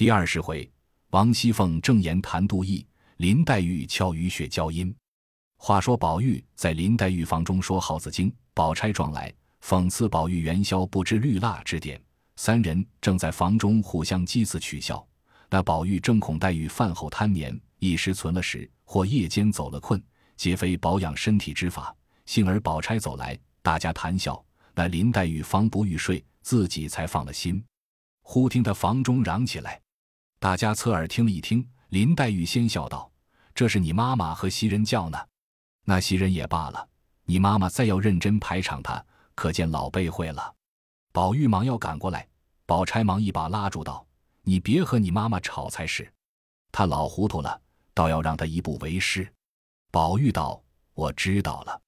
第二十回，王熙凤正言谈杜毅，林黛玉敲雨雪交音。话说宝玉在林黛玉房中说《耗子经》，宝钗撞来讽刺宝玉元宵不知绿蜡之典。三人正在房中互相讥刺取笑。那宝玉正恐黛玉饭后贪眠，一时存了食，或夜间走了困，皆非保养身体之法。幸而宝钗走来，大家谈笑。那林黛玉方不欲睡，自己才放了心。忽听他房中嚷起来，大家侧耳听了一听，林黛玉先笑道：“这是你妈妈和袭人叫呢。那袭人也罢了，你妈妈再要认真排场他，可见老辈会了。”宝玉忙要赶过来，宝钗忙一把拉住道：“你别和你妈妈吵才是，她老糊涂了，倒要让她一步为师。”宝玉道：“我知道了。”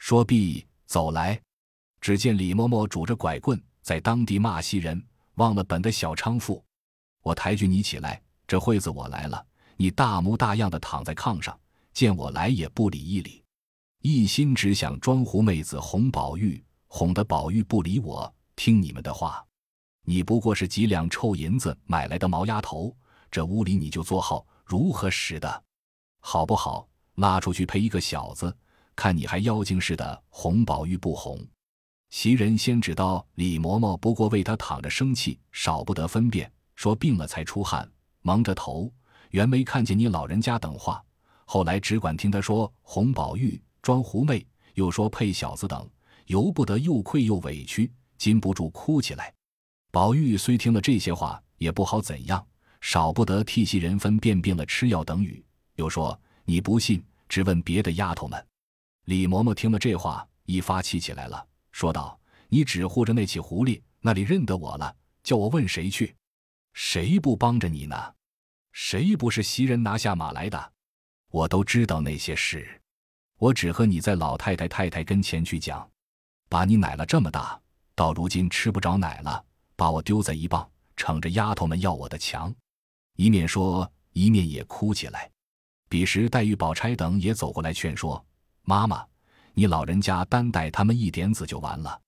说毕，走来。只见李嬷嬷拄着拐棍在当地骂袭人，忘了本的小娼妇。我抬举你起来，这会子我来了，你大模大样的躺在炕上，见我来也不理一理，一心只想装狐妹子哄宝玉，哄得宝玉不理我，听你们的话。你不过是几两臭银子买来的毛丫头，这屋里你就做好，如何使的？好不好？拉出去陪一个小子，看你还妖精似的哄宝玉不哄？袭人先知道李嬷嬷不过为他躺着生气，少不得分辨，说病了才出汗，蒙着头，原没看见你老人家等话。后来只管听他说哄宝玉装狐媚，又说配小子等，由不得又愧又委屈，禁不住哭起来。宝玉虽听了这些话，也不好怎样，少不得替袭人分辨病了吃药等语，又说你不信，只问别的丫头们。李嬷嬷听了这话，一发气起来了。说道：“你只护着那起狐狸，那里认得我了？叫我问谁去？谁不帮着你呢？谁不是袭人拿下马来的？我都知道那些事。我只和你在老太太太太跟前去讲，把你奶了这么大，到如今吃不着奶了，把我丢在一傍，逞着丫头们要我的强。一面说，一面也哭起来。彼时黛玉、宝钗等也走过来劝说妈妈。”你老人家单待他们一点子就完了。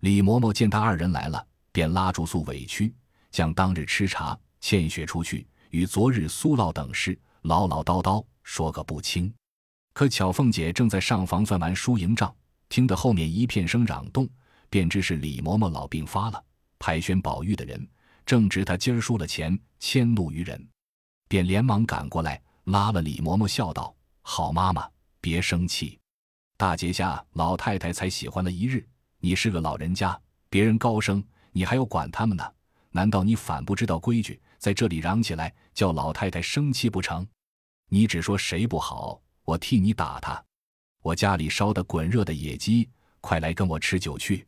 李嬷嬷见他二人来了，便拉住诉委屈，将当日吃茶欠血出去，与昨日苏烙等事唠唠叨叨说个不清。可巧凤姐正在上房算完输赢账，听得后面一片声嚷动，便知是李嬷嬷老病发了，派宣宝玉的人正值他今儿输了钱，迁怒于人，便连忙赶过来拉了李嬷嬷，笑道：“好妈妈，别生气。”大节下，老太太才喜欢了一日。你是个老人家，别人高升，你还要管他们呢？难道你反不知道规矩，在这里嚷起来，叫老太太生气不成？你只说谁不好，我替你打他。我家里烧的滚热的野鸡，快来跟我吃酒去。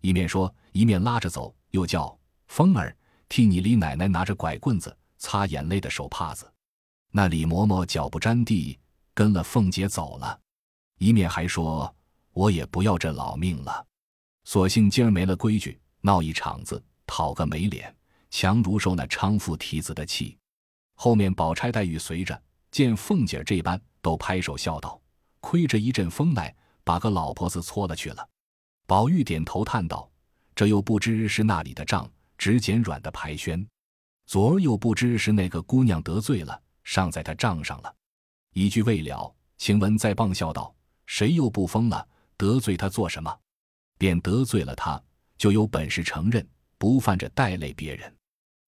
一面说，一面拉着走，又叫风儿替你李奶奶拿着拐棍子擦眼泪的手帕子。那李嬷嬷脚不沾地，跟了凤姐走了。一面还说：“我也不要这老命了，索性今儿没了规矩，闹一场子，讨个没脸，强如受那娼妇蹄子的气。”后面宝钗、黛玉随着，见凤姐这般，都拍手笑道：“亏着一阵风来，把个老婆子搓了去了。”宝玉点头叹道：“这又不知是那里的账，只捡软的排宣；昨儿又不知是那个姑娘得罪了，上在他账上了。”一句未了，晴雯再棒笑道。谁又不疯了？得罪他做什么？便得罪了他，就有本事承认，不犯着带累别人。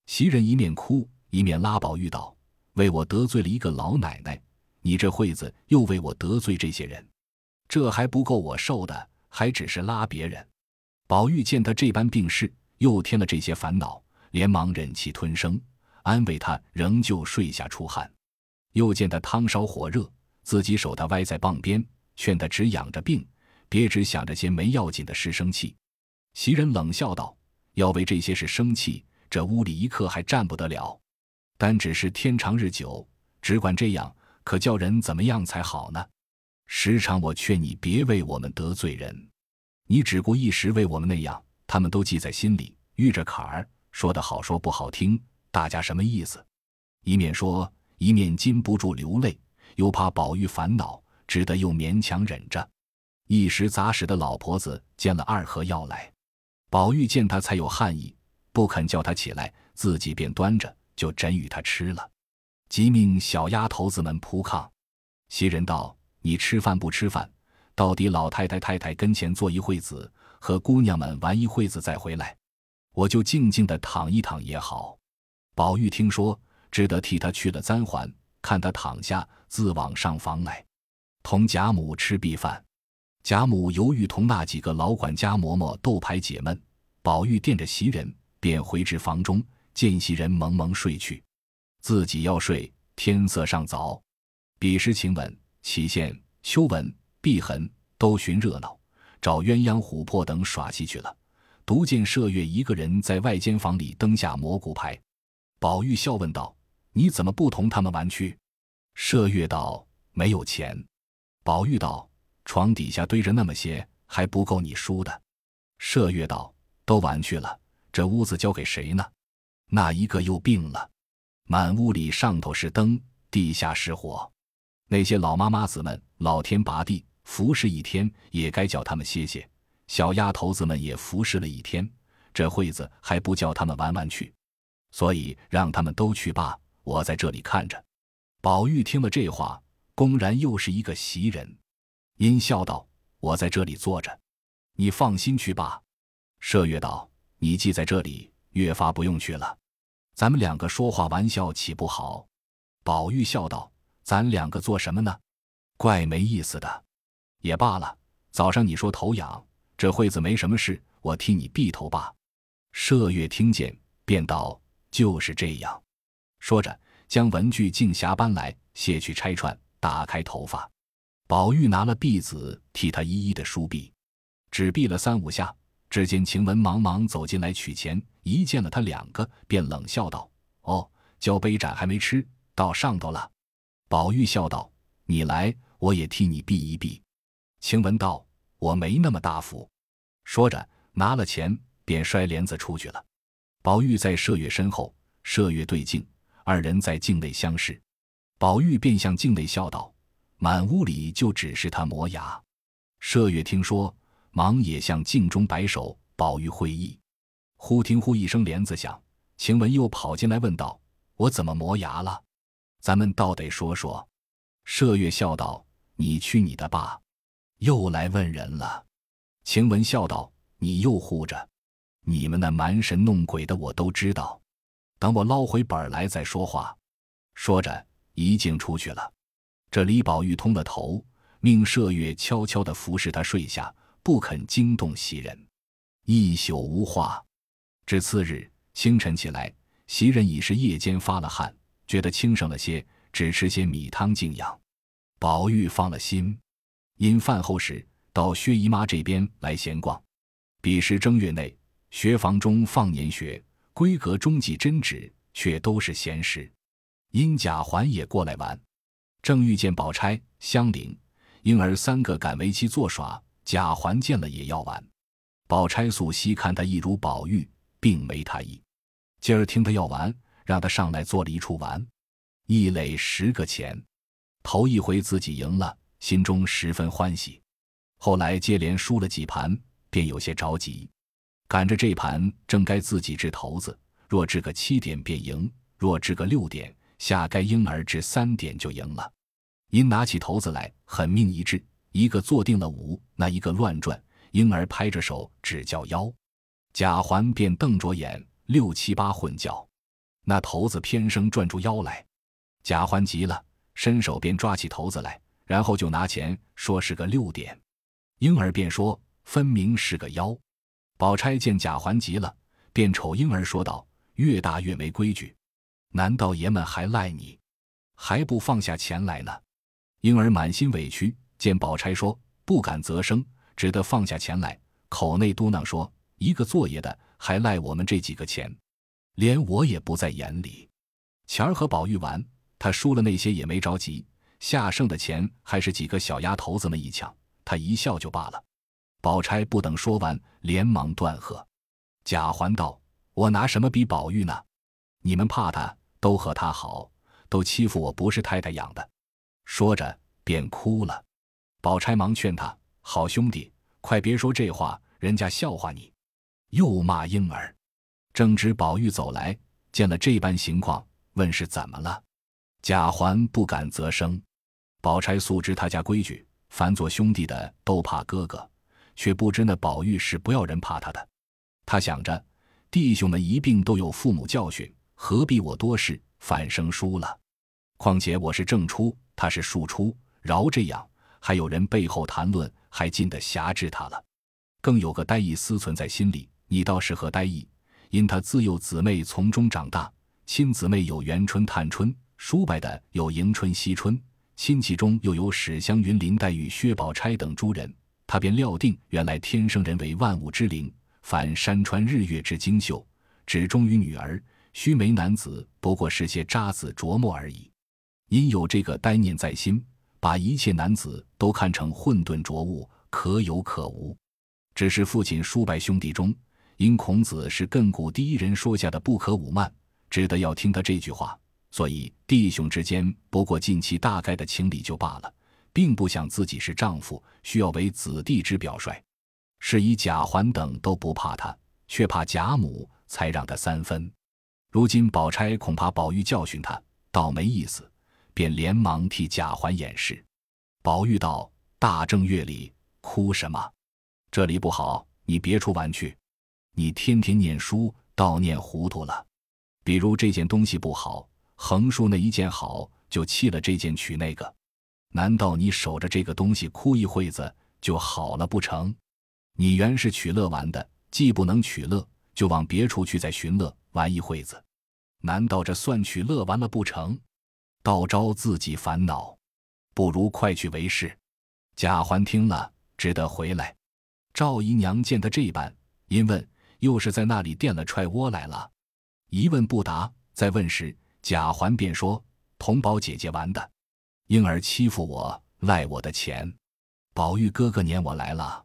袭人一面哭，一面拉宝玉道：“为我得罪了一个老奶奶，你这会子又为我得罪这些人，这还不够我受的，还只是拉别人。”宝玉见他这般病势，又添了这些烦恼，连忙忍气吞声，安慰他，仍旧睡下出汗。又见他汤烧火热，自己手他歪在傍边。劝他只养着病，别只想着些没要紧的事生气。袭人冷笑道：“要为这些事生气，这屋里一刻还站不得了。单只是天长日久，只管这样，可叫人怎么样才好呢？时常我劝你别为我们得罪人，你只顾一时为我们那样，他们都记在心里，遇着坎儿，说的好说不好听，大家什么意思？一面说，一面禁不住流泪，又怕宝玉烦恼。”只得又勉强忍着，一时杂使的老婆子见了二合药来，宝玉见他才有汗意，不肯叫他起来，自己便端着就真与他吃了。即命小丫头子们铺炕。袭人道：“你吃饭不吃饭？到底老太太太太跟前坐一会子，和姑娘们玩一会子再回来，我就静静的躺一躺也好。”宝玉听说，只得替他去了簪环，看他躺下，自往上房来，同贾母吃毕饭。贾母犹豫同那几个老管家嬷嬷斗牌解闷，宝玉垫着袭人，便回至房中，见袭人蒙蒙睡去。自己要睡，天色尚早。彼时晴雯、启宪、秋纹、碧痕都寻热闹，找鸳鸯、琥珀等耍戏去了。独见麝月一个人在外间房里灯下蘑菇牌。宝玉笑问道：“你怎么不同他们玩去？”麝月道：“没有钱。”宝玉道：“床底下堆着那么些，还不够你输的。”麝月道：“都玩去了，这屋子交给谁呢？那一个又病了。”满屋里上头是灯，地下是火，那些老妈妈子们老天拔地服侍一天，也该叫他们歇歇。小丫头子们也服侍了一天，这会子还不叫他们玩玩去，所以让他们都去罢。我在这里看着。宝玉听了这话，公然又是一个袭人，阴笑道：“我在这里坐着，你放心去吧。”麝月道：“你既在这里，越发不用去了。”咱们两个说话玩笑岂不好？宝玉笑道：“咱两个做什么呢？怪没意思的。也罢了。早上你说头痒，这会子没什么事，我替你避头吧。”麝月听见，便道：“就是这样。”说着，将文具镜匣搬来，卸去拆穿，打开头发。宝玉拿了篦子，替他一一的梳篦，只篦了三五下。只见晴雯忙忙走进来取钱，一见了他两个，便冷笑道：“哦，交杯盏还没吃到上头了。”宝玉笑道：“你来，我也替你避一避。”晴雯道：“我没那么大福。”说着拿了钱，便摔帘子出去了。宝玉在麝月身后，麝月对镜，二人在镜内相视。宝玉便向镜内笑道：“满屋里就只是他磨牙。”麝月听说。忙也向镜中摆手，宝玉会意。忽听呼一声帘子响，晴雯又跑进来问道：“我怎么磨牙了？咱们倒得说说。”麝月笑道：“你去你的吧，又来问人了。”晴雯笑道：“你又护着，你们那蛮神弄鬼的我都知道，等我捞回本来再说话。”说着，一径出去了。这李宝玉通了头，命麝月悄悄地服侍他睡下。不肯惊动袭人，一宿无话。至次日清晨起来，袭人已是夜间发了汗，觉得轻省了些，只吃些米汤静养。宝玉放了心，因饭后时到薛姨妈这边来闲逛。彼时正月内，学房中放年学，闺阁中记针纸，却都是闲时。因贾环也过来玩，正遇见宝钗、香菱、婴儿三个赶围棋作耍。贾环见了也要玩，宝钗素昔看他一如宝玉，并没他意。今儿听他要玩，让他上来做了一处玩，一垒十个钱。头一回自己赢了，心中十分欢喜。后来接连输了几盘，便有些着急。赶着这盘正该自己掷骰子，若掷个七点便赢，若掷个六点，下该婴儿掷三点就赢了。因拿起骰子来，狠命一掷。一个坐定了五，那一个乱转，婴儿拍着手只叫幺，贾环便瞪着眼，六七八混叫，那头子偏生转出腰来，贾环急了，伸手便抓起头子来，然后就拿钱说是个六点，婴儿便说分明是个幺，宝钗见贾环急了，便瞅婴儿说道：“越大越没规矩，难道爷们还赖你，还不放下钱来呢？”婴儿满心委屈。见宝钗说不敢啧声，只得放下钱来，口内嘟囔说：“一个做爷的还赖我们这几个钱，连我也不在眼里。钱儿和宝玉玩，他输了那些也没着急，下剩的钱还是几个小丫头子们一抢，他一笑就罢了。”宝钗不等说完，连忙断喝。贾环道：“我拿什么比宝玉呢？你们怕他，都和他好，都欺负我不是太太养的。”说着便哭了。宝钗忙劝他：“好兄弟，快别说这话，人家笑话你。”又骂婴儿。正值宝玉走来，见了这般情况，问是怎么了。贾环不敢啧声。宝钗素知他家规矩，凡做兄弟的都怕哥哥，却不知那宝玉是不要人怕他的。他想着，弟兄们一并都有父母教训，何必我多事，反生疏了？况且我是正出，他是庶出，饶这样，还有人背后谈论，还禁得辖制他了。更有个呆意思存在心里，你倒是何呆意？因他自幼姊妹从中长大，亲姊妹有元春、探春，叔伯的有迎春、惜春，亲戚中又有史湘云、林黛玉、薛宝钗等诸人，他便料定原来天生人为万物之灵，凡山川日月之精秀，只忠于女儿；须眉男子不过是些渣子琢磨而已。因有这个呆念在心，把一切男子都看成混沌浊物，可有可无。只是父亲叔伯兄弟中。因孔子是亘古第一人说下的不可侮慢，只得要听他这句话，所以弟兄之间不过近期大概的情理就罢了，并不想自己是丈夫，需要为子弟之表率。是以贾环等都不怕他，却怕贾母，才让他三分。如今宝钗恐怕宝玉教训他，倒没意思，便连忙替贾环掩饰。宝玉道：“大正月里哭什么？这里不好，你别处玩去。”你天天念书，倒念糊涂了。比如这件东西不好，横竖那一件好，就弃了这件取那个。难道你守着这个东西哭一会子就好了不成？你原是取乐玩的，既不能取乐，就往别处去再寻乐玩一会子。难道这算取乐完了不成？倒招自己烦恼。不如快去为是。贾环听了，只得回来。赵姨娘见他这般，因问。又是在那里垫了踹窝来了，一问不答。再问时，贾环便说：“同宝姐姐玩的，婴儿欺负我，赖我的钱。宝玉哥哥撵我来了。”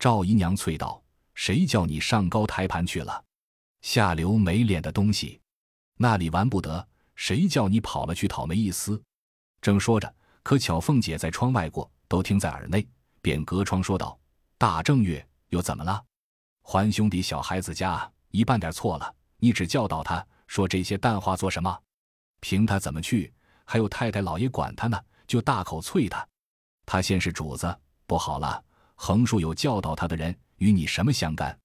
赵姨娘啐道：“谁叫你上高台盘去了？下流没脸的东西！那里玩不得，谁叫你跑了去讨没意思？”正说着，可巧凤姐在窗外过，都听在耳内，便隔窗说道：“大正月又怎么了？”还兄弟小孩子家一办点错了，你只教导他说这些淡话做什么？凭他怎么去？还有太太老爷管他呢，就大口啐他。他先是主子，不好了！横竖有教导他的人，与你什么相干？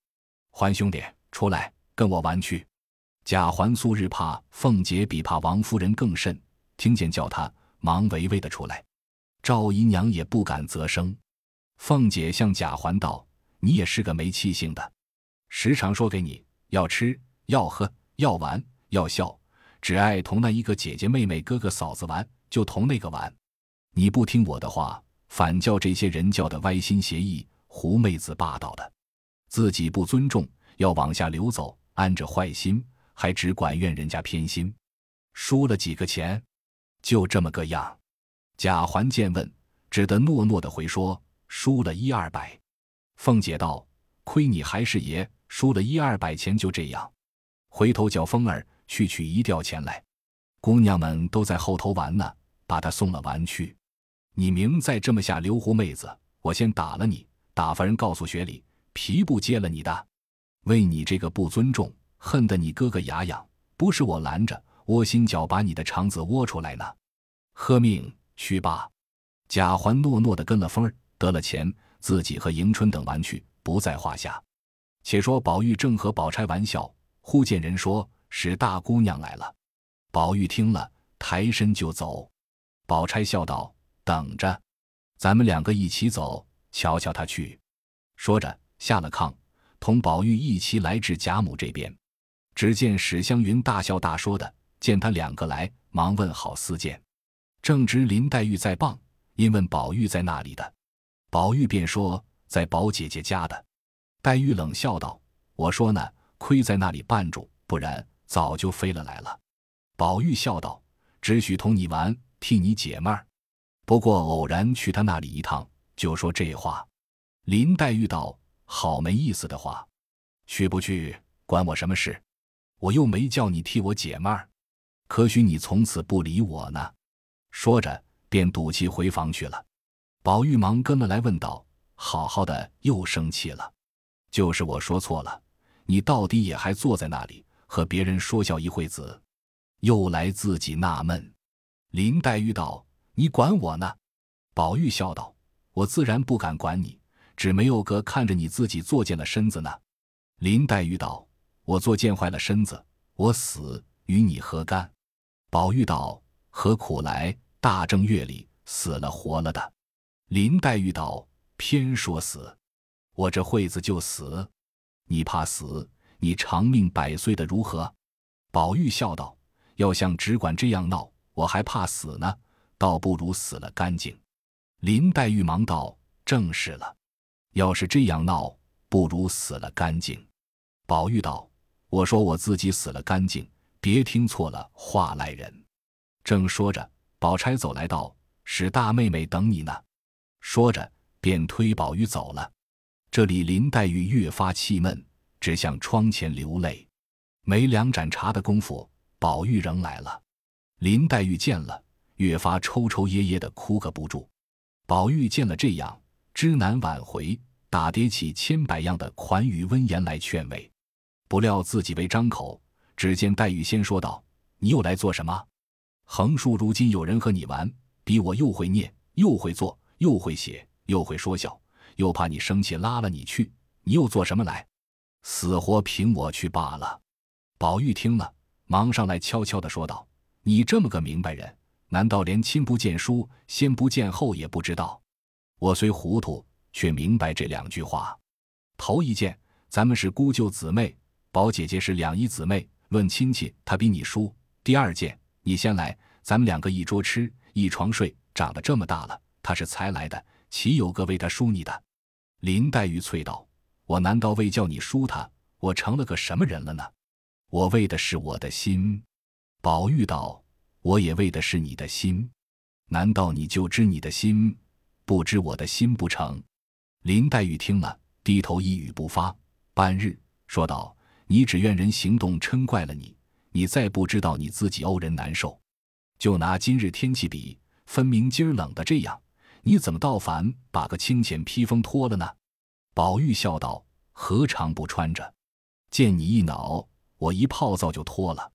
还兄弟，出来跟我玩去！贾环素日怕凤姐，比怕王夫人更甚。听见叫他，忙唯唯的出来。赵姨娘也不敢啧声。凤姐向贾环道。你也是个没气性的，时常说给你要吃要喝要玩要笑，只爱同那一个姐姐妹妹哥哥嫂子玩，就同那个玩。你不听我的话，反叫这些人叫的歪心邪意、狐妹子霸道的，自己不尊重，要往下流走，安着坏心，还只管怨人家偏心。输了几个钱，就这么个样。贾环见问，只得诺诺的回说：输了一二百。凤姐道：“亏你还是爷，输了一二百钱就这样。回头叫凤儿去取一吊钱来。姑娘们都在后头玩呢，把他送了玩去。你明再这么下刘胡妹子，我先打了你。打发人告诉雪里，皮不接了你的。为你这个不尊重，恨得你哥哥牙痒。不是我拦着，窝心脚把你的肠子窝出来呢。喝命去吧。”贾环诺诺的跟了风儿，得了钱。自己和迎春等玩去不在话下。且说宝玉正和宝钗玩笑，忽见人说是大姑娘来了。宝玉听了，抬身就走。宝钗笑道：“等着，咱们两个一起走，瞧瞧她去。”说着下了炕，同宝玉一齐来至贾母这边。只见史湘云大笑大说的，见他两个来，忙问好私见。正值林黛玉在傍，因问宝玉在那里的。宝玉便说：“在宝姐姐家的。”黛玉冷笑道：“我说呢，亏在那里绊住，不然早就飞了来了。”宝玉笑道：“只许同你玩，替你解闷儿。不过偶然去他那里一趟，就说这话。”林黛玉道：“好没意思的话，去不去关我什么事？我又没叫你替我解闷儿，可许你从此不理我呢？”说着，便赌气回房去了。宝玉忙跟了来，问道：“好好的又生气了？就是我说错了，你到底也还坐在那里，和别人说笑一会子，又来自己纳闷。林黛玉道：“你管我呢？”宝玉笑道：“我自然不敢管你，只没有个看着你自己作践了身子呢。”林黛玉道：“我作践坏了身子，我死与你何干？”宝玉道：“何苦来？大正月里死了活了的。”林黛玉道：“偏说死，我这会子就死。你怕死，你长命百岁的如何？”宝玉笑道：“要像只管这样闹，我还怕死呢，倒不如死了干净。”林黛玉忙道：“正是了，要是这样闹，不如死了干净。”宝玉道：“我说我自己死了干净，别听错了话来人。”正说着，宝钗走来道：“使大妹妹等你呢。”说着，便推宝玉走了。这里林黛玉越发气闷，只向窗前流泪。没两盏茶的功夫，宝玉仍来了。林黛玉见了，越发抽抽噎噎的哭个不住。宝玉见了这样，知难挽回，打叠起千百样的款语温言来劝慰。不料自己未张口，只见黛玉先说道：“你又来做什么？横竖如今有人和你玩，比我又会念，又会做。”又会写，又会说笑，又怕你生气拉了你去，你又做什么来？死活凭我去罢了。宝玉听了，忙上来悄悄的说道：“你这么个明白人，难道连亲不见书，先不见后也不知道？我虽糊涂，却明白这两句话。头一件，咱们是姑舅姊妹，宝姐姐是两姨姊妹，论亲戚，她比你叔。第二件，你先来，咱们两个一桌吃，一床睡，长得这么大了。”她是才来的，岂有个为她输你的？林黛玉啐道：“我难道为叫你输她，我成了个什么人了呢？我为的是我的心。”宝玉道：“我也为的是你的心，难道你就知你的心，不知我的心不成？”林黛玉听了，低头一语不发。半日，说道：“你只怨人行动嗔怪了你，你再不知道你自己怄人难受。就拿今日天气比，分明今儿冷的这样。”你怎么倒反把个清浅披风脱了呢？宝玉笑道：“何尝不穿着？见你一恼，我一泡澡就脱了。”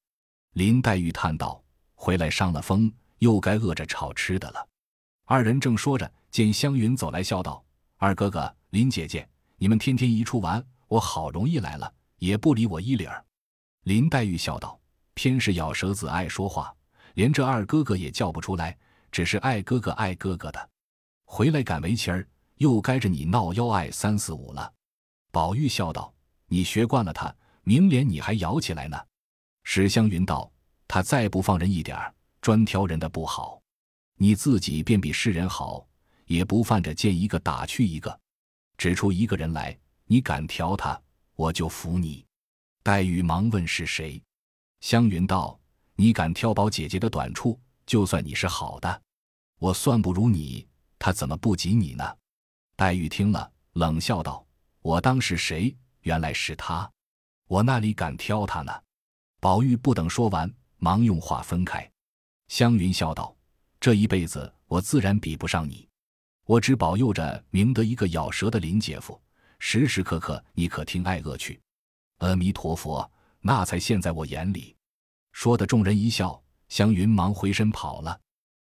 林黛玉叹道：“回来伤了风，又该饿着炒吃的了。”二人正说着，见湘云走来，笑道：“二哥哥，林姐姐，你们天天一处玩，我好容易来了，也不理我一理儿。”林黛玉笑道：“偏是咬舌子爱说话，连这二哥哥也叫不出来，只是爱哥哥爱哥哥的。”回来赶围棋儿，又该着你闹幺爱三四五了。宝玉笑道：“你学惯了他，明年你还摇起来呢。”史湘云道：“他再不放人一点儿，专挑人的不好。你自己便比世人好，也不犯着见一个打去一个，指出一个人来，你敢挑他，我就服你。”黛玉忙问是谁，湘云道：“你敢挑宝姐姐的短处，就算你是好的，我算不如你。”他怎么不及你呢？黛玉听了，冷笑道：“我当是谁？原来是他，我那里敢挑他呢？”宝玉不等说完，忙用话分开。湘云笑道：“这一辈子我自然比不上你，我只保佑着明德一个咬舌的林姐夫，时时刻刻你可听爱恶去。阿弥陀佛，那才现在我眼里。”说的众人一笑，湘云忙回身跑了。